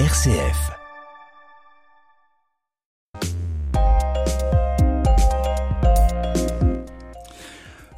RCF.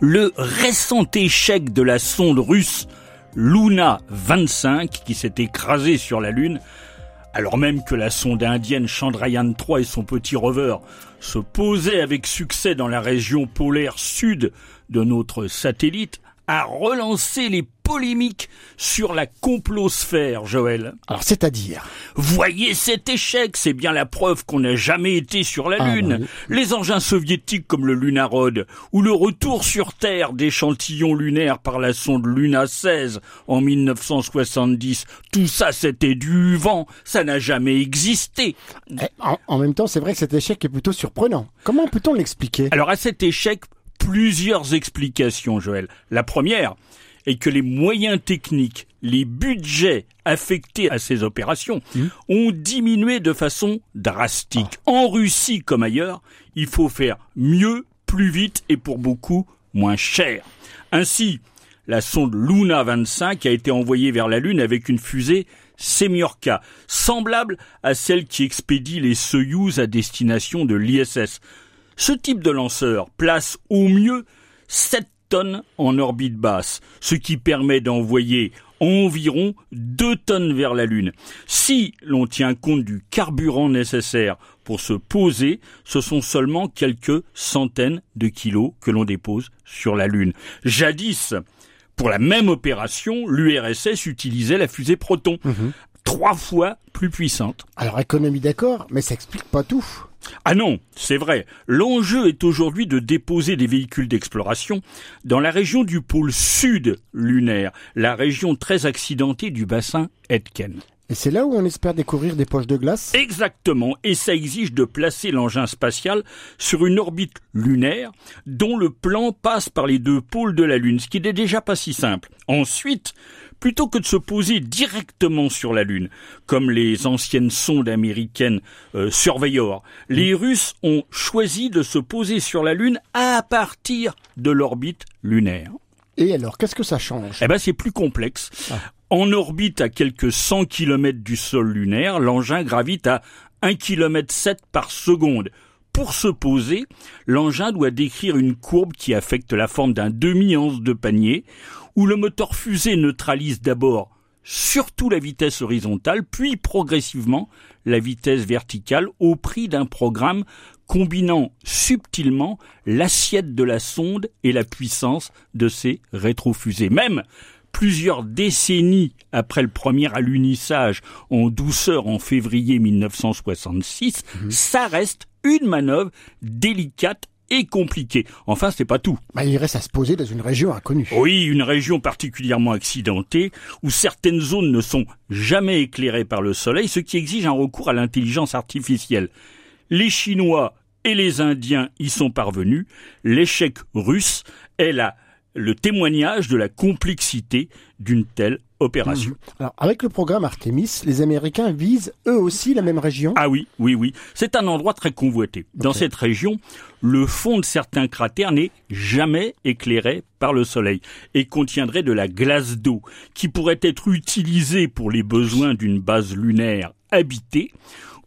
Le récent échec de la sonde russe Luna 25 qui s'est écrasée sur la Lune, alors même que la sonde indienne Chandrayaan 3 et son petit rover se posaient avec succès dans la région polaire sud de notre satellite, a relancé les polémiques sur la complosphère, Joël. Alors, c'est-à-dire? Voyez cet échec, c'est bien la preuve qu'on n'a jamais été sur la Ah, Lune. bah Les engins soviétiques comme le Lunarod, ou le retour sur Terre d'échantillons lunaires par la sonde Luna 16 en 1970, tout ça c'était du vent, ça n'a jamais existé. Eh, en, en même temps, c'est vrai que cet échec est plutôt surprenant. Comment peut-on l'expliquer? Alors à cet échec, plusieurs explications, Joël. La première est que les moyens techniques, les budgets affectés à ces opérations ont diminué de façon drastique. En Russie comme ailleurs, il faut faire mieux, plus vite et pour beaucoup moins cher. Ainsi, la sonde Luna 25 a été envoyée vers la Lune avec une fusée Semyorka, semblable à celle qui expédie les Soyouz à destination de l'ISS. Ce type de lanceur place au mieux 7 tonnes en orbite basse, ce qui permet d'envoyer environ 2 tonnes vers la Lune. Si l'on tient compte du carburant nécessaire pour se poser, ce sont seulement quelques centaines de kilos que l'on dépose sur la Lune. Jadis, pour la même opération, l'URSS utilisait la fusée Proton, trois fois plus puissante. Alors, économie d'accord, mais ça explique pas tout. Ah non, c'est vrai. L'enjeu est aujourd'hui de déposer des véhicules d'exploration dans la région du pôle sud lunaire, la région très accidentée du bassin Etken. Et c'est là où on espère découvrir des poches de glace Exactement, et ça exige de placer l'engin spatial sur une orbite lunaire dont le plan passe par les deux pôles de la Lune, ce qui n'est déjà pas si simple. Ensuite, plutôt que de se poser directement sur la Lune, comme les anciennes sondes américaines euh, Surveyor, les Russes ont choisi de se poser sur la Lune à partir de l'orbite lunaire. Et alors, qu'est-ce que ça change? Eh ben, c'est plus complexe. En orbite à quelques 100 km du sol lunaire, l'engin gravite à 1 km 7 par seconde. Pour se poser, l'engin doit décrire une courbe qui affecte la forme d'un demi-anse de panier, où le moteur fusée neutralise d'abord surtout la vitesse horizontale, puis progressivement la vitesse verticale au prix d'un programme combinant subtilement l'assiette de la sonde et la puissance de ses rétrofusées. Même plusieurs décennies après le premier alunissage en douceur en février 1966, ça reste une manœuvre délicate et compliquée. Enfin, c'est pas tout. bah, Il reste à se poser dans une région inconnue. Oui, une région particulièrement accidentée, où certaines zones ne sont jamais éclairées par le soleil, ce qui exige un recours à l'intelligence artificielle. Les Chinois et les Indiens y sont parvenus. L'échec russe est la, le témoignage de la complexité d'une telle opération. Alors, avec le programme Artemis, les Américains visent eux aussi la même région? Ah oui, oui, oui. C'est un endroit très convoité. Dans cette région, le fond de certains cratères n'est jamais éclairé par le soleil et contiendrait de la glace d'eau qui pourrait être utilisée pour les besoins d'une base lunaire habitée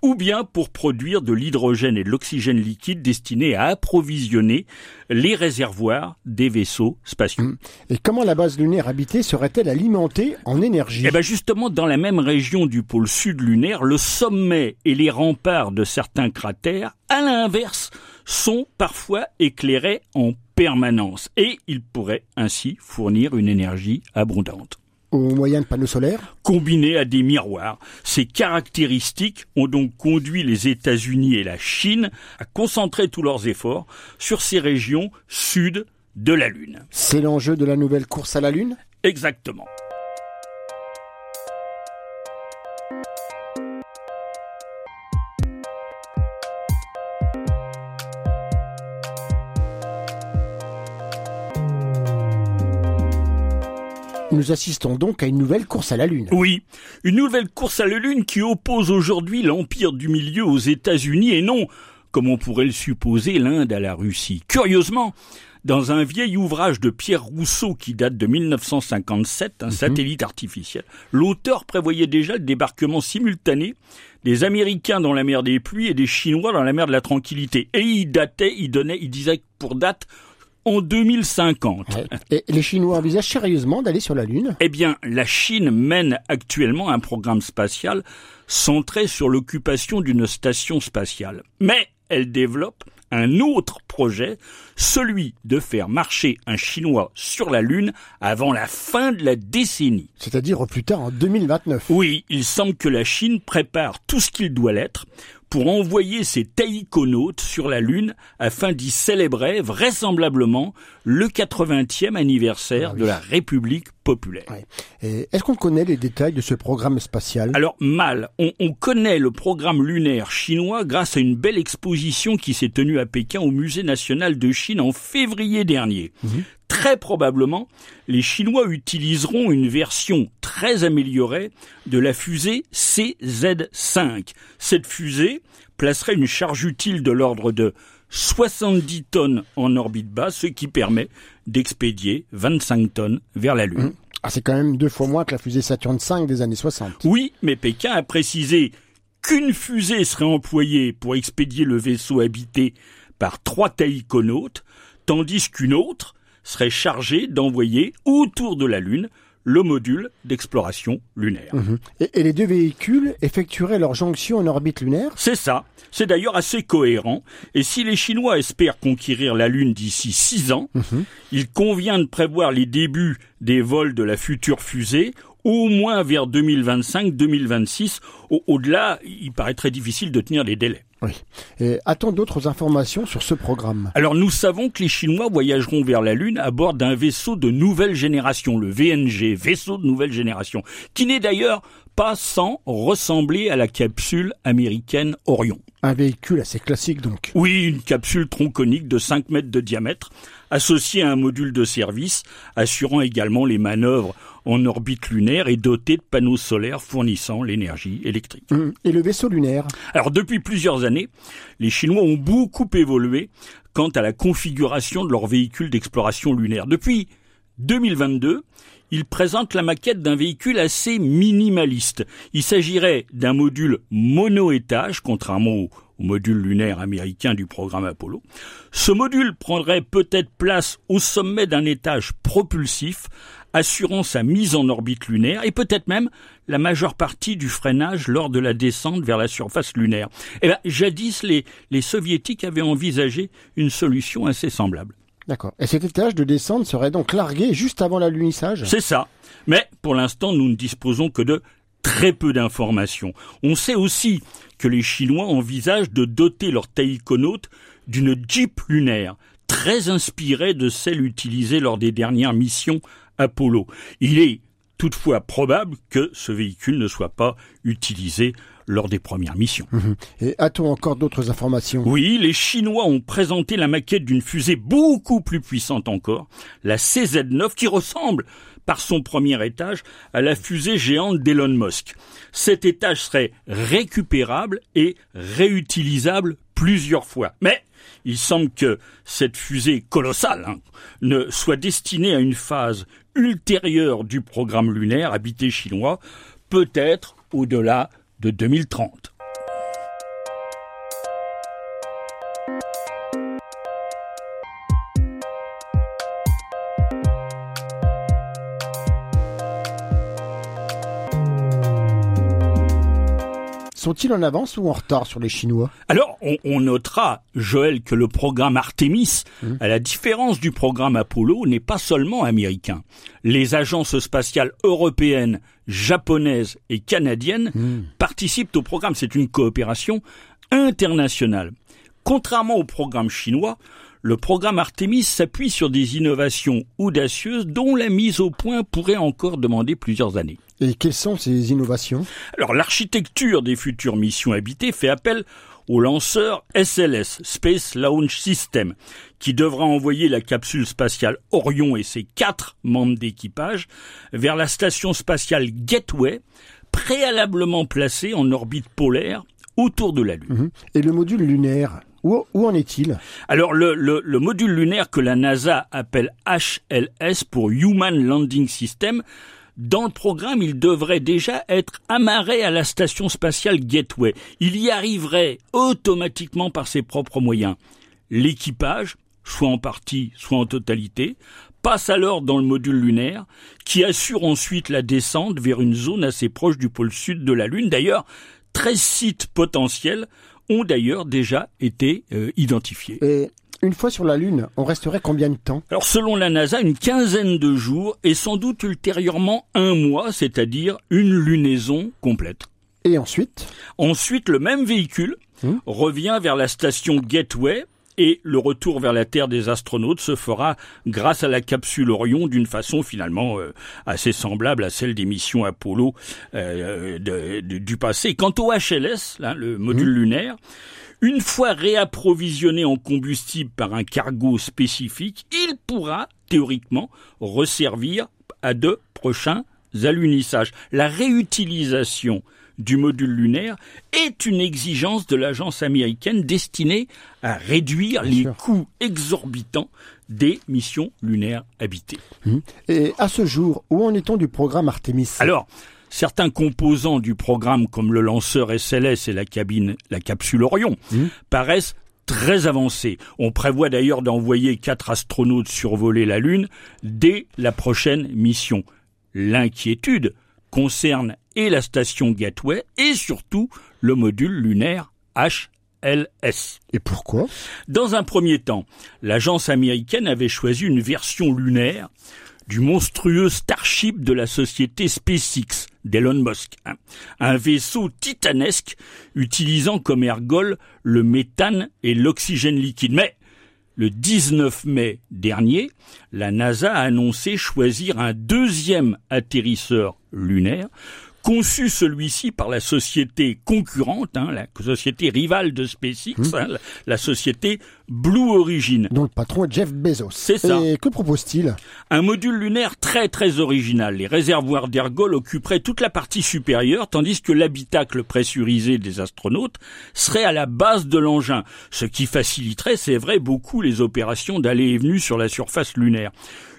ou bien pour produire de l'hydrogène et de l'oxygène liquide destinés à approvisionner les réservoirs des vaisseaux spatiaux. Et comment la base lunaire habitée serait-elle alimentée en énergie? Eh ben justement, dans la même région du pôle sud lunaire, le sommet et les remparts de certains cratères, à l'inverse, sont parfois éclairés en permanence et ils pourraient ainsi fournir une énergie abondante. Au moyen de panneaux solaires Combinés à des miroirs, ces caractéristiques ont donc conduit les États-Unis et la Chine à concentrer tous leurs efforts sur ces régions sud de la Lune. C'est l'enjeu de la nouvelle course à la Lune? Exactement. Nous assistons donc à une nouvelle course à la Lune. Oui, une nouvelle course à la Lune qui oppose aujourd'hui l'Empire du Milieu aux États-Unis et non, comme on pourrait le supposer, l'Inde à la Russie. Curieusement, Dans un vieil ouvrage de Pierre Rousseau qui date de 1957, un Mhm. satellite artificiel, l'auteur prévoyait déjà le débarquement simultané des Américains dans la mer des pluies et des Chinois dans la mer de la tranquillité. Et il datait, il donnait, il disait pour date en 2050. Ouais. Et les Chinois envisagent sérieusement d'aller sur la Lune? Eh bien, la Chine mène actuellement un programme spatial centré sur l'occupation d'une station spatiale. Mais elle développe un autre projet, celui de faire marcher un Chinois sur la Lune avant la fin de la décennie. C'est-à-dire plus tard en 2029. Oui, il semble que la Chine prépare tout ce qu'il doit l'être pour envoyer ses taïkonautes sur la Lune afin d'y célébrer vraisemblablement le 80e anniversaire Ah oui. de la République populaire. Ouais. Est-ce qu'on connaît les détails de ce programme spatial? Alors mal, on, on connaît le programme lunaire chinois grâce à une belle exposition qui s'est tenue à Pékin au Musée national de Chine en février dernier. Très probablement, les Chinois utiliseront une version très améliorée de la fusée CZ5. Cette fusée placerait une charge utile de l'ordre de 70 tonnes en orbite basse, ce qui permet d'expédier 25 tonnes vers la Lune. Ah, c'est quand même deux fois moins que la fusée Saturn V des années 60. Oui, mais Pékin a précisé qu'une fusée serait employée pour expédier le vaisseau habité par trois taïkonautes, tandis qu'une autre serait chargée d'envoyer autour de la Lune le module d'exploration lunaire. Et, et les deux véhicules effectueraient leur jonction en orbite lunaire? C'est ça. C'est d'ailleurs assez cohérent. Et si les Chinois espèrent conquérir la Lune d'ici six ans, il convient de prévoir les débuts des vols de la future fusée au moins vers 2025-2026. Au- Au-delà, il paraît très difficile de tenir les délais. Oui. Et a-t-on d'autres informations sur ce programme? Alors nous savons que les Chinois voyageront vers la Lune à bord d'un vaisseau de nouvelle génération, le VNG, vaisseau de nouvelle génération, qui n'est d'ailleurs pas sans ressembler à la capsule américaine Orion. Un véhicule assez classique donc. Oui, une capsule tronconique de 5 mètres de diamètre, associée à un module de service, assurant également les manœuvres en orbite lunaire et doté de panneaux solaires fournissant l'énergie électrique. Hum. Et le vaisseau lunaire Alors depuis plusieurs années, les Chinois ont beaucoup évolué quant à la configuration de leur véhicule d'exploration lunaire. Depuis 2022, ils présentent la maquette d'un véhicule assez minimaliste. Il s'agirait d'un module mono-étage, contrairement au, au module lunaire américain du programme Apollo. Ce module prendrait peut-être place au sommet d'un étage propulsif, assurant sa mise en orbite lunaire et peut-être même la majeure partie du freinage lors de la descente vers la surface lunaire. Eh bien, jadis, les, les soviétiques avaient envisagé une solution assez semblable. D'accord. Et cet étage de descente serait donc largué juste avant l'alunissage? C'est ça. Mais pour l'instant, nous ne disposons que de très peu d'informations. On sait aussi que les Chinois envisagent de doter leur taïkonaute d'une Jeep lunaire, très inspirée de celle utilisée lors des dernières missions Apollo. Il est toutefois probable que ce véhicule ne soit pas utilisé lors des premières missions. Et a-t-on encore d'autres informations? Oui, les Chinois ont présenté la maquette d'une fusée beaucoup plus puissante encore, la CZ9, qui ressemble par son premier étage à la fusée géante d'Elon Musk. Cet étage serait récupérable et réutilisable plusieurs fois. Mais il semble que cette fusée colossale hein, ne soit destinée à une phase ultérieure du programme lunaire habité chinois, peut-être au-delà de 2030. Sont-ils en avance ou en retard sur les Chinois? Alors, on, on notera, Joël, que le programme Artemis, à la différence du programme Apollo, n'est pas seulement américain. Les agences spatiales européennes, japonaises et canadiennes participent au programme. C'est une coopération internationale. Contrairement au programme chinois, le programme Artemis s'appuie sur des innovations audacieuses dont la mise au point pourrait encore demander plusieurs années. Et quelles sont ces innovations? Alors l'architecture des futures missions habitées fait appel au lanceur SLS, Space Launch System, qui devra envoyer la capsule spatiale Orion et ses quatre membres d'équipage vers la station spatiale Gateway, préalablement placée en orbite polaire autour de la Lune. Mhm. Et le module lunaire Où, en est-il? Alors le, le, le module lunaire que la NASA appelle HLS pour Human Landing System, dans le programme, il devrait déjà être amarré à la station spatiale Gateway. Il y arriverait automatiquement par ses propres moyens. L'équipage, soit en partie, soit en totalité, passe alors dans le module lunaire, qui assure ensuite la descente vers une zone assez proche du pôle sud de la Lune. D'ailleurs, 13 sites potentiels ont d'ailleurs déjà été euh, identifiés. Et une fois sur la Lune, on resterait combien de temps? Alors selon la NASA, une quinzaine de jours et sans doute ultérieurement un mois, c'est-à-dire une lunaison complète. Et ensuite? Ensuite, le même véhicule revient vers la station Gateway et le retour vers la Terre des astronautes se fera grâce à la capsule Orion d'une façon finalement euh, assez semblable à celle des missions Apollo euh, de- de- du passé. Quant au HLS, là, le module lunaire, une fois réapprovisionné en combustible par un cargo spécifique, il pourra théoriquement resservir à de prochains alunissages. La réutilisation du module lunaire est une exigence de l'agence américaine destinée à réduire les sûr. coûts exorbitants des missions lunaires habitées. Et à ce jour, où en est-on du programme Artemis? Alors, certains composants du programme comme le lanceur SLS et la cabine, la capsule Orion, paraissent très avancés. On prévoit d'ailleurs d'envoyer quatre astronautes survoler la Lune dès la prochaine mission. L'inquiétude concerne et la station Gateway et surtout le module lunaire HLS. Et pourquoi? Dans un premier temps, l'agence américaine avait choisi une version lunaire du monstrueux Starship de la société SpaceX d'Elon Musk, hein. un vaisseau titanesque utilisant comme ergol le méthane et l'oxygène liquide. Mais le 19 mai dernier, la NASA a annoncé choisir un deuxième atterrisseur lunaire, conçu celui-ci par la société concurrente, hein, la société rivale de SpaceX, hein, la, la société Blue Origin. Dont le patron est Jeff Bezos. C'est ça. Et que propose-t-il? Un module lunaire très très original. Les réservoirs d'ergol occuperaient toute la partie supérieure, tandis que l'habitacle pressurisé des astronautes serait à la base de l'engin, ce qui faciliterait, c'est vrai, beaucoup les opérations d'aller et venue sur la surface lunaire.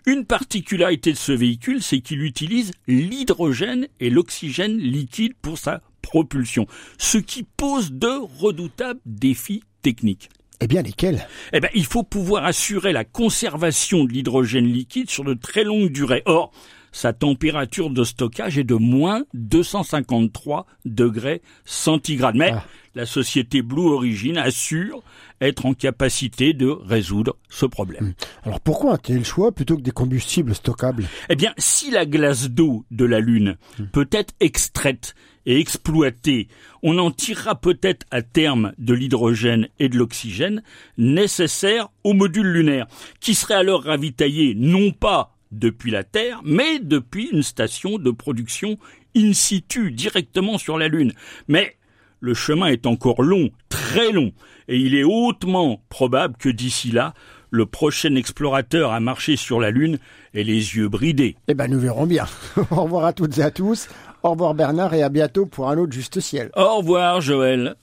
Une particularité de ce véhicule, c'est qu'il utilise l'hydrogène et l'oxygène liquide pour sa propulsion, ce qui pose de redoutables défis techniques. Eh bien, lesquels? Eh ben, il faut pouvoir assurer la conservation de l'hydrogène liquide sur de très longues durées. Or, sa température de stockage est de moins 253 degrés centigrades. Mais Ah. la société Blue Origin assure être en capacité de résoudre ce problème. Alors pourquoi un tel choix plutôt que des combustibles stockables? Eh bien, si la glace d'eau de la Lune peut être extraite et exploitée, on en tirera peut-être à terme de l'hydrogène et de l'oxygène nécessaires au module lunaire, qui serait alors ravitaillé non pas depuis la Terre, mais depuis une station de production in situ, directement sur la Lune. Mais le chemin est encore long, très long, et il est hautement probable que d'ici là, le prochain explorateur à marcher sur la Lune ait les yeux bridés. Eh ben, nous verrons bien. Au revoir à toutes et à tous. Au revoir Bernard et à bientôt pour un autre juste ciel. Au revoir Joël.